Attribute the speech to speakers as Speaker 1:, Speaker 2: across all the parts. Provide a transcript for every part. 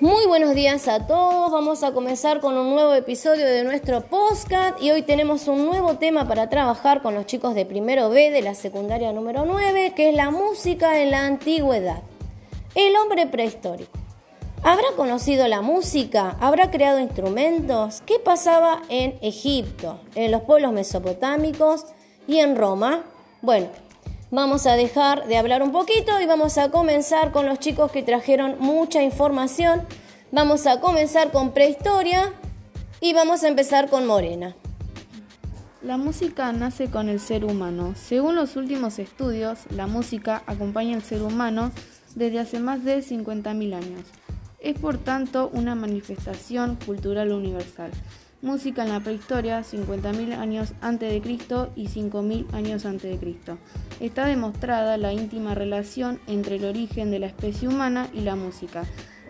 Speaker 1: Muy buenos días a todos. Vamos a comenzar con un nuevo episodio de nuestro podcast y hoy tenemos un nuevo tema para trabajar con los chicos de primero B de la secundaria número 9, que es la música en la antigüedad. El hombre prehistórico. ¿Habrá conocido la música? ¿Habrá creado instrumentos? ¿Qué pasaba en Egipto, en los pueblos mesopotámicos y en Roma? Bueno, Vamos a dejar de hablar un poquito y vamos a comenzar con los chicos que trajeron mucha información. Vamos a comenzar con prehistoria y vamos a empezar con Morena.
Speaker 2: La música nace con el ser humano. Según los últimos estudios, la música acompaña al ser humano desde hace más de 50.000 años. Es por tanto una manifestación cultural universal música en la prehistoria, 50.000 años antes de Cristo y 5.000 años antes de Cristo. Está demostrada la íntima relación entre el origen de la especie humana y la música.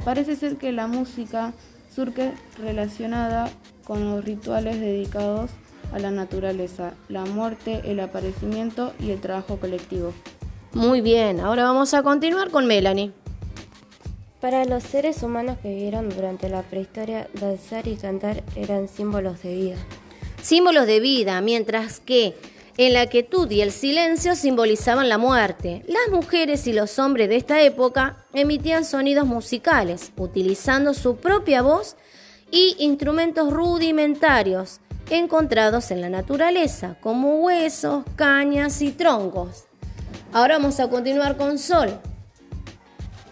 Speaker 2: Parece ser que la música surge relacionada con los rituales dedicados a la naturaleza, la muerte, el aparecimiento y el trabajo colectivo.
Speaker 1: Muy bien, ahora vamos a continuar con Melanie.
Speaker 3: Para los seres humanos que vivieron durante la prehistoria, danzar y cantar eran símbolos de vida.
Speaker 1: Símbolos de vida, mientras que en la quietud y el silencio simbolizaban la muerte. Las mujeres y los hombres de esta época emitían sonidos musicales, utilizando su propia voz y instrumentos rudimentarios encontrados en la naturaleza, como huesos, cañas y troncos. Ahora vamos a continuar con Sol.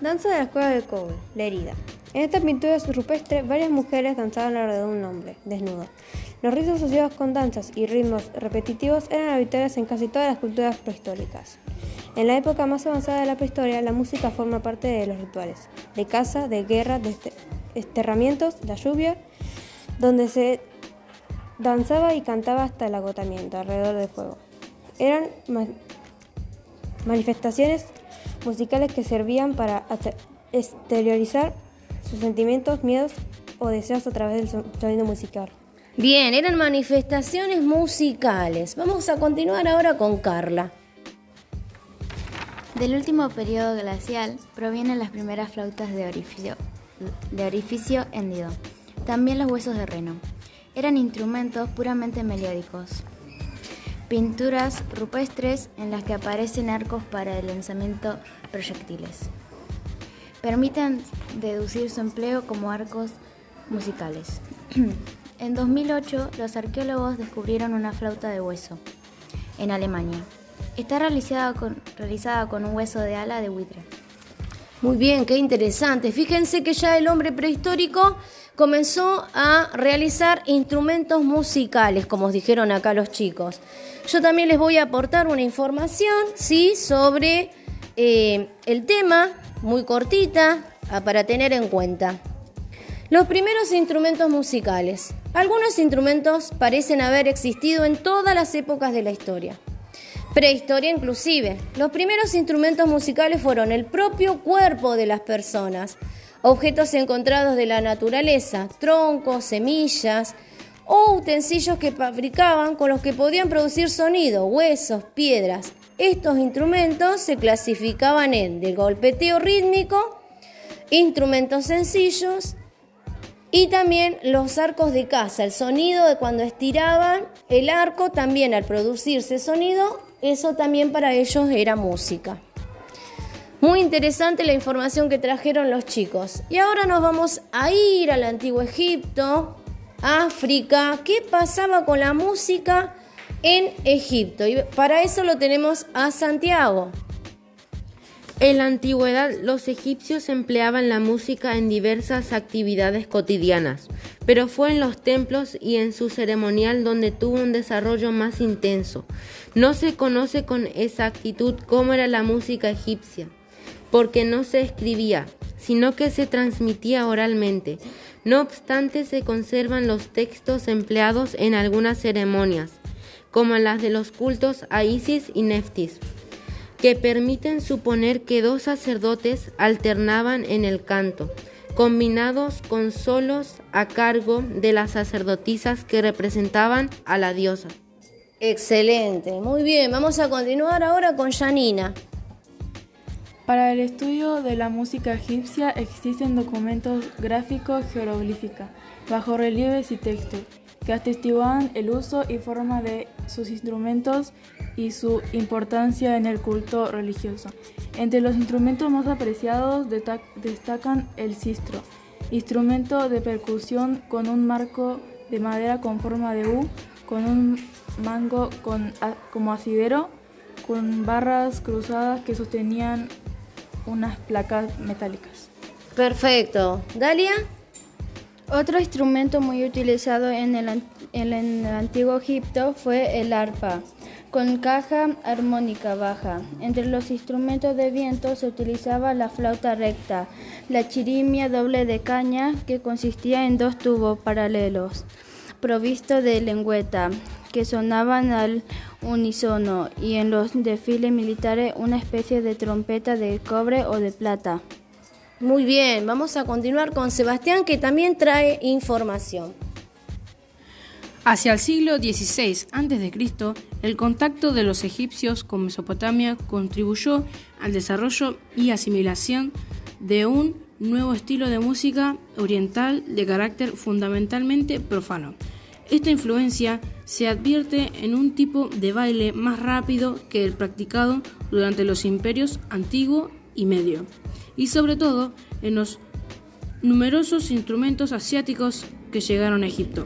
Speaker 4: Danza de la escuela de cobre, la herida. En esta pintura rupestre, varias mujeres danzaban alrededor de un hombre, desnudo. Los ritos asociados con danzas y ritmos repetitivos eran habituales en casi todas las culturas prehistóricas. En la época más avanzada de la prehistoria, la música forma parte de los rituales de caza, de guerra, de esterramientos, la lluvia, donde se danzaba y cantaba hasta el agotamiento alrededor del fuego. Eran manifestaciones musicales que servían para exteriorizar sus sentimientos, miedos o deseos a través del sonido musical.
Speaker 1: Bien, eran manifestaciones musicales. Vamos a continuar ahora con Carla.
Speaker 5: Del último periodo glacial provienen las primeras flautas de orificio, de orificio hendido, también los huesos de reno. Eran instrumentos puramente melódicos. Pinturas rupestres en las que aparecen arcos para el lanzamiento proyectiles. Permiten deducir su empleo como arcos musicales. en 2008, los arqueólogos descubrieron una flauta de hueso en Alemania. Está realizada con, realizada con un hueso de ala de buitre.
Speaker 1: Muy bien, qué interesante. Fíjense que ya el hombre prehistórico comenzó a realizar instrumentos musicales, como os dijeron acá los chicos. Yo también les voy a aportar una información, ¿sí? Sobre eh, el tema, muy cortita, ah, para tener en cuenta. Los primeros instrumentos musicales. Algunos instrumentos parecen haber existido en todas las épocas de la historia. Prehistoria inclusive. Los primeros instrumentos musicales fueron el propio cuerpo de las personas objetos encontrados de la naturaleza, troncos, semillas o utensilios que fabricaban con los que podían producir sonido, huesos, piedras. Estos instrumentos se clasificaban en de golpeteo rítmico, instrumentos sencillos y también los arcos de caza, el sonido de cuando estiraban el arco también al producirse sonido, eso también para ellos era música. Muy interesante la información que trajeron los chicos. Y ahora nos vamos a ir al antiguo Egipto, África. ¿Qué pasaba con la música en Egipto? Y para eso lo tenemos a Santiago.
Speaker 6: En la antigüedad los egipcios empleaban la música en diversas actividades cotidianas, pero fue en los templos y en su ceremonial donde tuvo un desarrollo más intenso. No se conoce con exactitud cómo era la música egipcia porque no se escribía, sino que se transmitía oralmente. No obstante, se conservan los textos empleados en algunas ceremonias, como las de los cultos a Isis y Neftis, que permiten suponer que dos sacerdotes alternaban en el canto, combinados con solos a cargo de las sacerdotisas que representaban a la diosa.
Speaker 1: Excelente, muy bien, vamos a continuar ahora con Janina.
Speaker 2: Para el estudio de la música egipcia existen documentos gráficos jeroglífica, bajo relieves y textos, que atestiguan el uso y forma de sus instrumentos y su importancia en el culto religioso. Entre los instrumentos más apreciados destacan el sistro, instrumento de percusión con un marco de madera con forma de U, con un mango como asidero, con barras cruzadas que sostenían unas placas metálicas.
Speaker 1: Perfecto. Dalia.
Speaker 5: Otro instrumento muy utilizado en el, en el antiguo Egipto fue el arpa, con caja armónica baja. Entre los instrumentos de viento se utilizaba la flauta recta, la chirimia doble de caña, que consistía en dos tubos paralelos, provisto de lengüeta, que sonaban al unísono, y en los desfiles militares una especie de trompeta de cobre o de plata.
Speaker 1: Muy bien, vamos a continuar con Sebastián que también trae información.
Speaker 7: Hacia el siglo XVI a.C., el contacto de los egipcios con Mesopotamia contribuyó al desarrollo y asimilación de un nuevo estilo de música oriental de carácter fundamentalmente profano. Esta influencia se advierte en un tipo de baile más rápido que el practicado durante los imperios antiguo y medio, y sobre todo en los numerosos instrumentos asiáticos que llegaron a Egipto.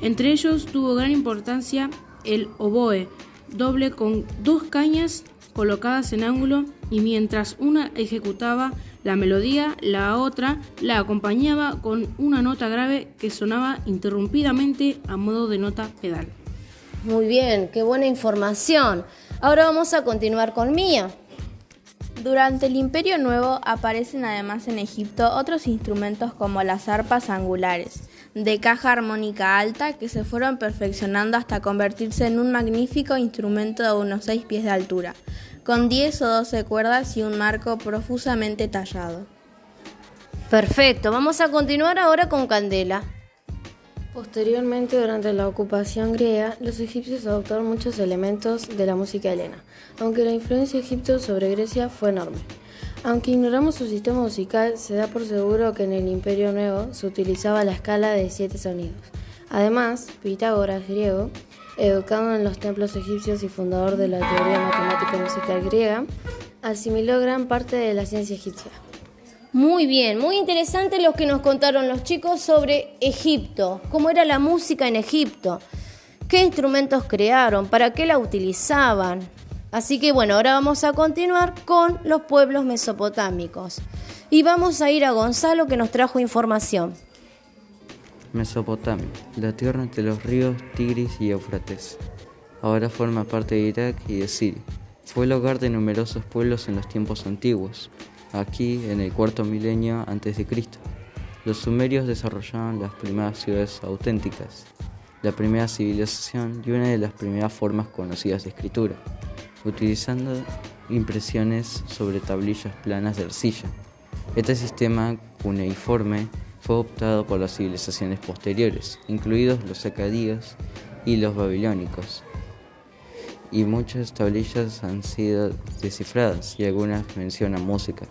Speaker 7: Entre ellos tuvo gran importancia el oboe, doble con dos cañas colocadas en ángulo y mientras una ejecutaba la melodía, la otra la acompañaba con una nota grave que sonaba interrumpidamente a modo de nota pedal.
Speaker 1: Muy bien, qué buena información. Ahora vamos a continuar con Mía.
Speaker 2: Durante el Imperio Nuevo aparecen además en Egipto otros instrumentos como las arpas angulares, de caja armónica alta que se fueron perfeccionando hasta convertirse en un magnífico instrumento de unos 6 pies de altura, con 10 o 12 cuerdas y un marco profusamente tallado.
Speaker 1: Perfecto, vamos a continuar ahora con Candela.
Speaker 3: Posteriormente, durante la ocupación griega, los egipcios adoptaron muchos elementos de la música helena, aunque la influencia de Egipto sobre Grecia fue enorme. Aunque ignoramos su sistema musical, se da por seguro que en el Imperio Nuevo se utilizaba la escala de siete sonidos. Además, Pitágoras, griego, educado en los templos egipcios y fundador de la teoría matemática musical griega, asimiló gran parte de la ciencia egipcia.
Speaker 1: Muy bien, muy interesante lo que nos contaron los chicos sobre Egipto, cómo era la música en Egipto, qué instrumentos crearon, para qué la utilizaban, Así que bueno, ahora vamos a continuar con los pueblos mesopotámicos. Y vamos a ir a Gonzalo que nos trajo información.
Speaker 8: Mesopotamia, la tierra entre los ríos Tigris y Éufrates. Ahora forma parte de Irak y de Siria. Fue el hogar de numerosos pueblos en los tiempos antiguos, aquí en el cuarto milenio antes de Cristo. Los sumerios desarrollaron las primeras ciudades auténticas, la primera civilización y una de las primeras formas conocidas de escritura utilizando impresiones sobre tablillas planas de arcilla. Este sistema cuneiforme fue optado por las civilizaciones posteriores, incluidos los acadíes y los babilónicos. Y muchas tablillas han sido descifradas y algunas mencionan música.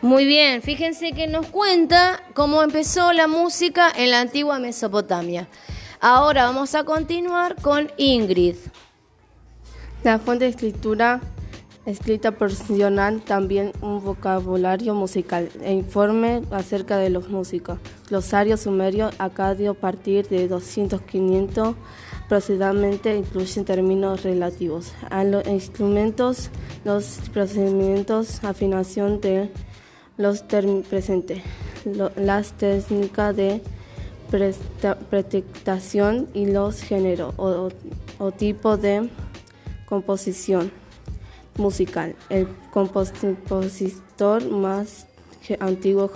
Speaker 1: Muy bien, fíjense que nos cuenta cómo empezó la música en la antigua Mesopotamia. Ahora vamos a continuar con Ingrid.
Speaker 2: La fuente de escritura escrita proporciona también un vocabulario musical e informe acerca de los músicos. Glosario sumerio acadio a partir de 200-500 procedamente incluyen términos relativos a los instrumentos, los procedimientos, afinación de los presentes, las técnicas de presentación y los géneros o, o tipo de composición musical. El compositor más antiguo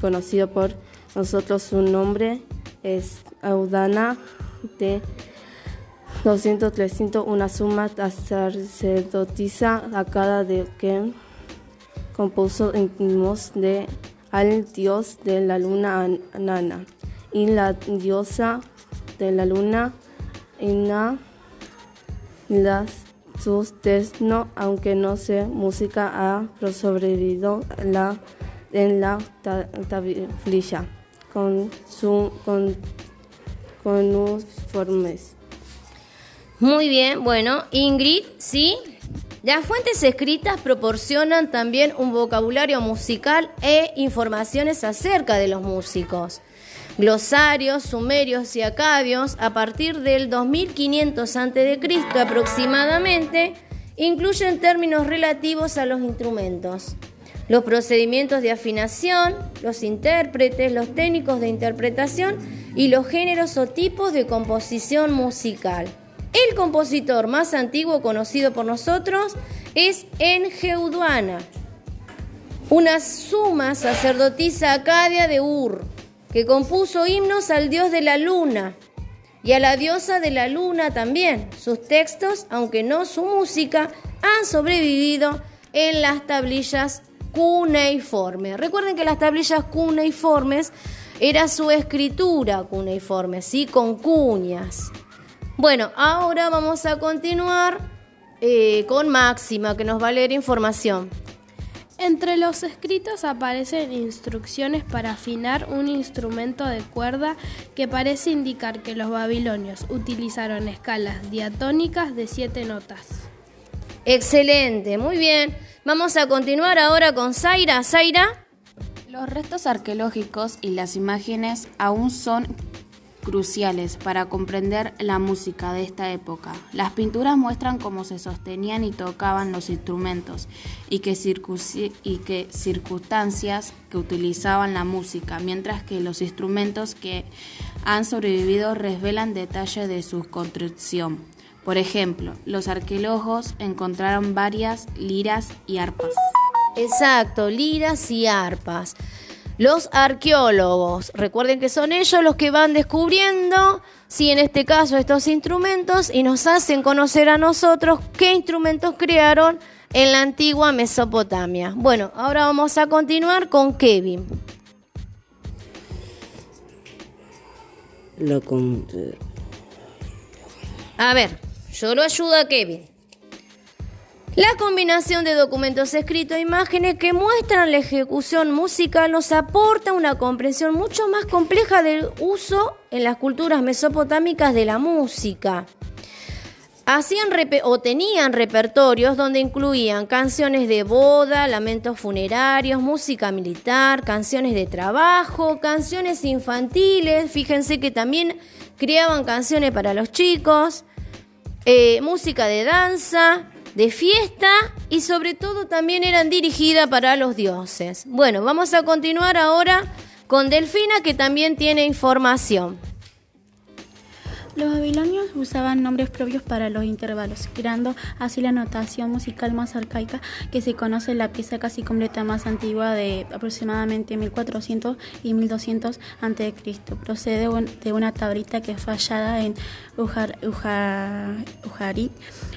Speaker 2: conocido por nosotros, su nombre es Audana de 200-300, una suma sacerdotisa a cada de que compuso himnos de al dios de la luna Nana y la diosa de la luna Ina las sus no aunque no sé música, ha sobrevivido la, en la tablilla con, su, con, con formes.
Speaker 1: Muy bien, bueno, Ingrid, ¿sí? Las fuentes escritas proporcionan también un vocabulario musical e informaciones acerca de los músicos. Glosarios, sumerios y acadios, a partir del 2500 a.C. aproximadamente, incluyen términos relativos a los instrumentos, los procedimientos de afinación, los intérpretes, los técnicos de interpretación y los géneros o tipos de composición musical. El compositor más antiguo conocido por nosotros es Engeuduana, una suma sacerdotisa acadia de Ur, que compuso himnos al dios de la luna y a la diosa de la luna también. Sus textos, aunque no su música, han sobrevivido en las tablillas cuneiformes. Recuerden que las tablillas cuneiformes era su escritura cuneiforme, ¿sí? con cuñas. Bueno, ahora vamos a continuar eh, con Máxima, que nos va a leer información.
Speaker 9: Entre los escritos aparecen instrucciones para afinar un instrumento de cuerda que parece indicar que los babilonios utilizaron escalas diatónicas de siete notas.
Speaker 1: Excelente, muy bien. Vamos a continuar ahora con Zaira. Zaira.
Speaker 10: Los restos arqueológicos y las imágenes aún son cruciales para comprender la música de esta época. Las pinturas muestran cómo se sostenían y tocaban los instrumentos y qué, y qué circunstancias que utilizaban la música, mientras que los instrumentos que han sobrevivido revelan detalles de su construcción. Por ejemplo, los arqueólogos encontraron varias liras y arpas.
Speaker 1: Exacto, liras y arpas. Los arqueólogos, recuerden que son ellos los que van descubriendo, si en este caso estos instrumentos, y nos hacen conocer a nosotros qué instrumentos crearon en la antigua Mesopotamia. Bueno, ahora vamos a continuar con Kevin. A ver, yo lo ayudo a Kevin. La combinación de documentos escritos e imágenes que muestran la ejecución musical nos aporta una comprensión mucho más compleja del uso en las culturas mesopotámicas de la música. Hacían o tenían repertorios donde incluían canciones de boda, lamentos funerarios, música militar, canciones de trabajo, canciones infantiles, fíjense que también creaban canciones para los chicos, eh, música de danza, de fiesta y sobre todo también eran dirigidas para los dioses. Bueno, vamos a continuar ahora con Delfina que también tiene información.
Speaker 11: Los babilonios usaban nombres propios para los intervalos, creando así la notación musical más arcaica que se conoce en la pieza casi completa más antigua de aproximadamente 1400 y 1200 a.C. Procede de una tablita que fue hallada en Ujarit,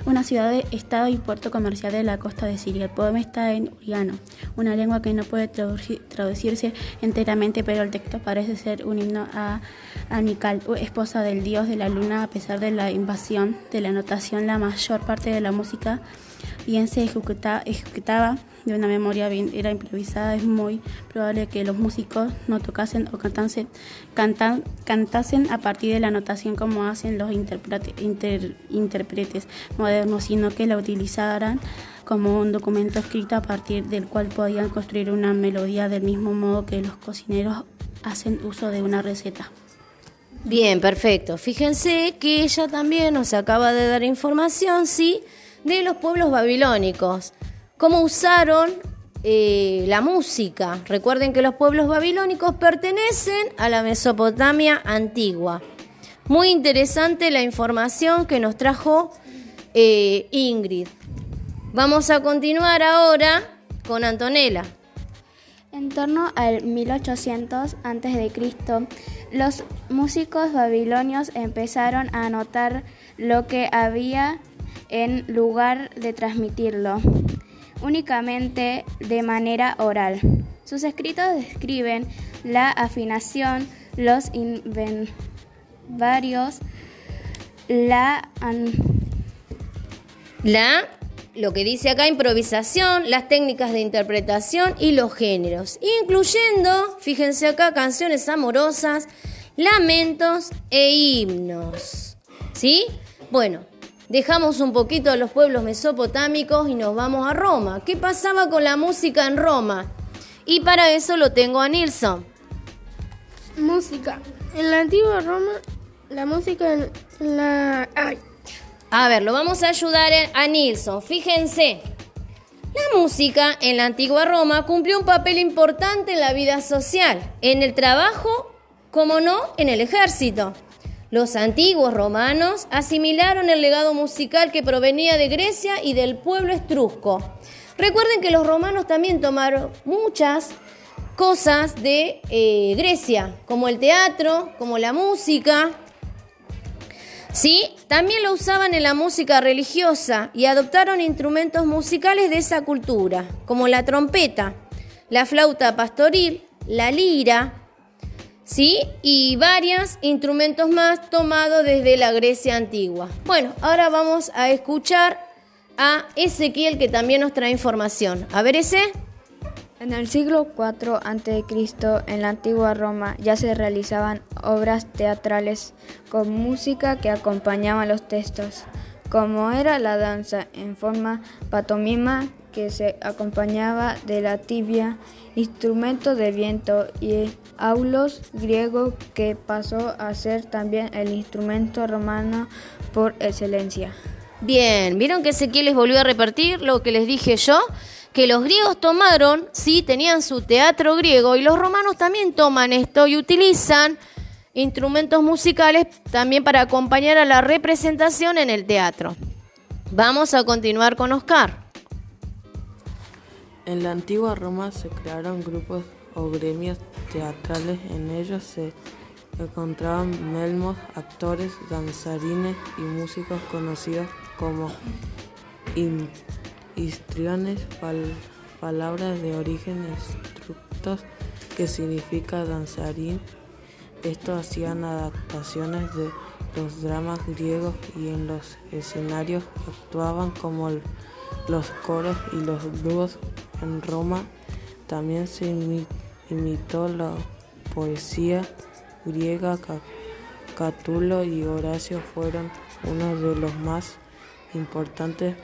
Speaker 11: una ciudad de estado y puerto comercial de la costa de Siria. El poema está en uriano, una lengua que no puede traducirse enteramente, pero el texto parece ser un himno a Anical, esposa del dios de la luna, a pesar de la invasión de la notación, la mayor parte de la música bien se ejecutaba de una memoria bien era improvisada. Es muy probable que los músicos no tocasen o cantasen, cantasen a partir de la notación como hacen los intérpretes modernos, sino que la utilizaran como un documento escrito a partir del cual podían construir una melodía del mismo modo que los cocineros hacen uso de una receta.
Speaker 1: Bien, perfecto. Fíjense que ella también nos acaba de dar información, ¿sí? De los pueblos babilónicos. Cómo usaron eh, la música. Recuerden que los pueblos babilónicos pertenecen a la Mesopotamia antigua. Muy interesante la información que nos trajo eh, Ingrid. Vamos a continuar ahora con Antonella.
Speaker 12: En torno al 1800 a.C., los músicos babilonios empezaron a notar lo que había en lugar de transmitirlo únicamente de manera oral. Sus escritos describen la afinación, los inventarios, la
Speaker 1: la lo que dice acá improvisación, las técnicas de interpretación y los géneros, incluyendo, fíjense acá, canciones amorosas, lamentos e himnos. ¿Sí? Bueno, dejamos un poquito a los pueblos mesopotámicos y nos vamos a Roma. ¿Qué pasaba con la música en Roma? Y para eso lo tengo a Nilsson.
Speaker 9: Música. En la antigua Roma, la música en la...
Speaker 1: A ver, lo vamos a ayudar a Nilsson. Fíjense, la música en la antigua Roma cumplió un papel importante en la vida social, en el trabajo, como no, en el ejército. Los antiguos romanos asimilaron el legado musical que provenía de Grecia y del pueblo estrusco. Recuerden que los romanos también tomaron muchas cosas de eh, Grecia, como el teatro, como la música, ¿Sí? También lo usaban en la música religiosa y adoptaron instrumentos musicales de esa cultura, como la trompeta, la flauta pastoril, la lira, ¿sí? Y varios instrumentos más tomados desde la Grecia antigua. Bueno, ahora vamos a escuchar a Ezequiel que también nos trae información. A ver ese.
Speaker 13: En el siglo IV a.C., en la antigua Roma, ya se realizaban obras teatrales con música que acompañaba los textos, como era la danza en forma patomima que se acompañaba de la tibia, instrumento de viento y aulos griego que pasó a ser también el instrumento romano por excelencia.
Speaker 1: Bien, ¿vieron que Ezequiel les volvió a repartir lo que les dije yo? Que los griegos tomaron, sí, tenían su teatro griego y los romanos también toman esto y utilizan instrumentos musicales también para acompañar a la representación en el teatro. Vamos a continuar con Oscar.
Speaker 14: En la antigua Roma se crearon grupos o gremios teatrales, en ellos se encontraban melmos, actores, danzarines y músicos conocidos como histriones, palabras de origen estructos que significa danzarín. Estos hacían adaptaciones de los dramas griegos y en los escenarios actuaban como los coros y los dúos. En Roma también se imitó la poesía griega. Catulo y Horacio fueron uno de los más importantes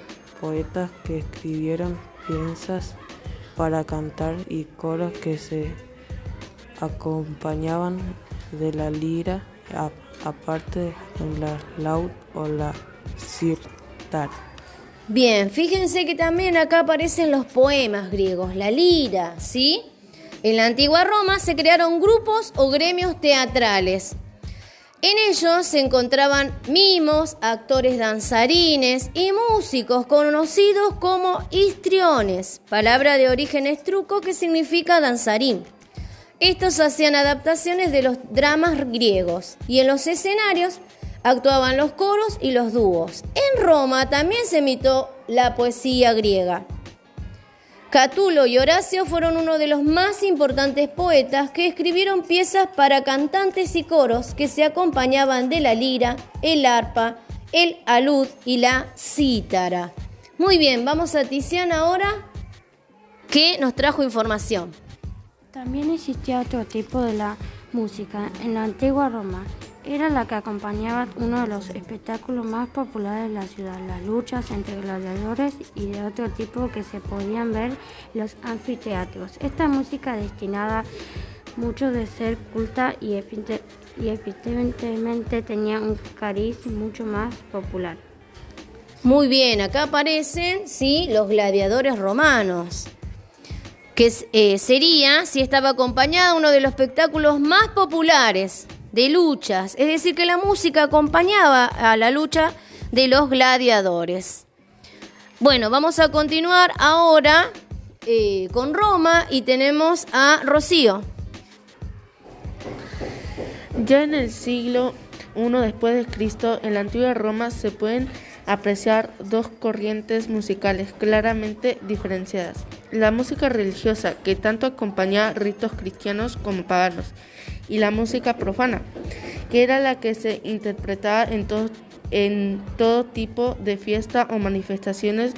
Speaker 14: poetas que escribieron piezas para cantar y coros que se acompañaban de la lira, aparte en la laúd o la cirtar.
Speaker 1: Bien, fíjense que también acá aparecen los poemas griegos, la lira, ¿sí? En la antigua Roma se crearon grupos o gremios teatrales en ellos se encontraban mimos, actores danzarines y músicos conocidos como histriones, palabra de origen estruco que significa danzarín. Estos hacían adaptaciones de los dramas griegos y en los escenarios actuaban los coros y los dúos. En Roma también se imitó la poesía griega. Catulo y Horacio fueron uno de los más importantes poetas que escribieron piezas para cantantes y coros que se acompañaban de la lira, el arpa, el alud y la cítara. Muy bien, vamos a Tiziana ahora que nos trajo información.
Speaker 15: También existía otro tipo de la música en la antigua Roma era la que acompañaba uno de los espectáculos más populares de la ciudad, las luchas entre gladiadores y de otro tipo que se podían ver en los anfiteatros. Esta música destinada mucho de ser culta y, evidentemente tenía un cariz mucho más popular.
Speaker 1: Muy bien, acá aparecen, sí, los gladiadores romanos que eh, sería si estaba acompañada uno de los espectáculos más populares de luchas, es decir, que la música acompañaba a la lucha de los gladiadores. Bueno, vamos a continuar ahora eh, con Roma y tenemos a Rocío.
Speaker 16: Ya en el siglo I después de Cristo, en la antigua Roma se pueden apreciar dos corrientes musicales claramente diferenciadas. La música religiosa, que tanto acompañaba ritos cristianos como paganos, y la música profana, que era la que se interpretaba en todo en todo tipo de fiesta o manifestaciones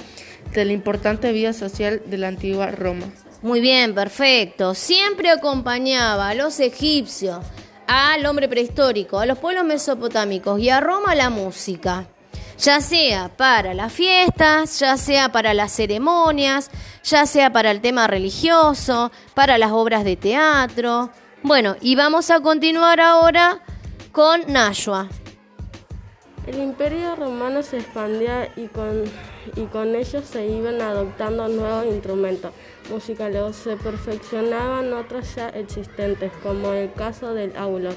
Speaker 16: de la importante vida social de la antigua Roma.
Speaker 1: Muy bien, perfecto. Siempre acompañaba a los egipcios, al hombre prehistórico, a los pueblos mesopotámicos y a Roma la música. Ya sea para las fiestas, ya sea para las ceremonias, ya sea para el tema religioso, para las obras de teatro. Bueno, y vamos a continuar ahora con Nashua.
Speaker 17: El imperio romano se expandía y con, y con ello se iban adoptando nuevos instrumentos musicales se perfeccionaban otros ya existentes, como el caso del aulo.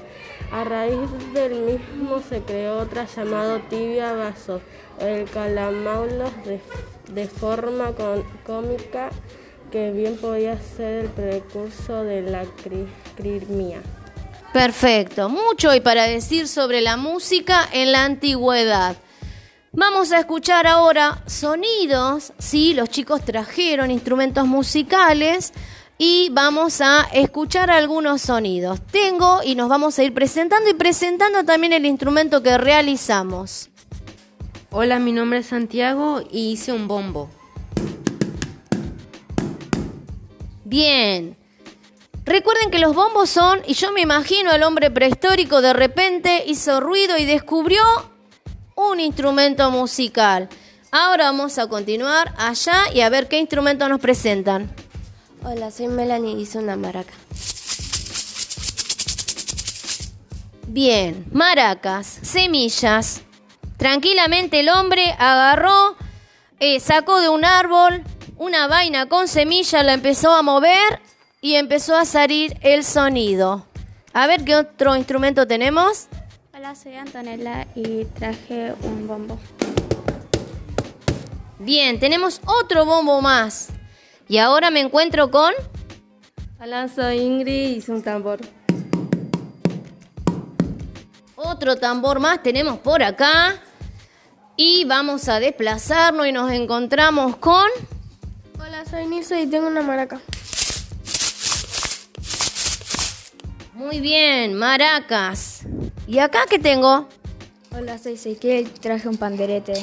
Speaker 17: A raíz del mismo se creó otra llamado tibia vaso, el calamaulo de, de forma cómica que bien podía ser el precurso de la crimia.
Speaker 1: Perfecto, mucho hay para decir sobre la música en la antigüedad. Vamos a escuchar ahora sonidos, sí, los chicos trajeron instrumentos musicales y vamos a escuchar algunos sonidos. Tengo y nos vamos a ir presentando y presentando también el instrumento que realizamos.
Speaker 6: Hola, mi nombre es Santiago y hice un bombo.
Speaker 1: Bien. Recuerden que los bombos son, y yo me imagino el hombre prehistórico de repente hizo ruido y descubrió un instrumento musical. Ahora vamos a continuar allá y a ver qué instrumento nos presentan.
Speaker 3: Hola, soy Melanie y hice una maraca.
Speaker 1: Bien, maracas, semillas. Tranquilamente el hombre agarró, eh, sacó de un árbol una vaina con semilla, la empezó a mover y empezó a salir el sonido. A ver qué otro instrumento tenemos.
Speaker 12: Hola, soy Antonella y traje un bombo.
Speaker 1: Bien, tenemos otro bombo más. Y ahora me encuentro con...
Speaker 3: Hola, soy Ingrid y hice un tambor.
Speaker 1: Otro tambor más tenemos por acá. Y vamos a desplazarnos y nos encontramos con...
Speaker 9: Soy Nilsa y tengo una maraca.
Speaker 1: Muy bien, maracas. ¿Y acá qué tengo?
Speaker 13: Hola, soy Ezequiel traje un panderete.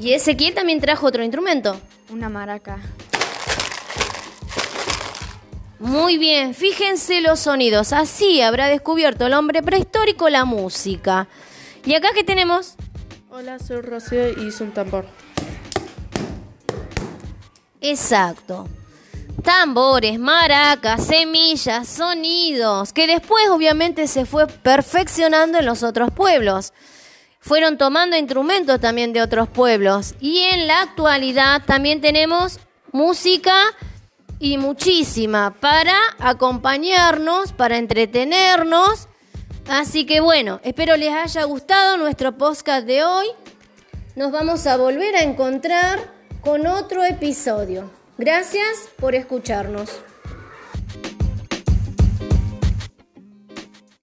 Speaker 1: ¿Y Ezequiel también trajo otro instrumento?
Speaker 13: Una maraca.
Speaker 1: Muy bien, fíjense los sonidos. Así habrá descubierto el hombre prehistórico la música. ¿Y acá qué tenemos?
Speaker 16: Hola, soy Rocío y hice un tambor.
Speaker 1: Exacto tambores, maracas, semillas, sonidos, que después obviamente se fue perfeccionando en los otros pueblos. Fueron tomando instrumentos también de otros pueblos. Y en la actualidad también tenemos música y muchísima para acompañarnos, para entretenernos. Así que bueno, espero les haya gustado nuestro podcast de hoy. Nos vamos a volver a encontrar con otro episodio. Gracias por escucharnos.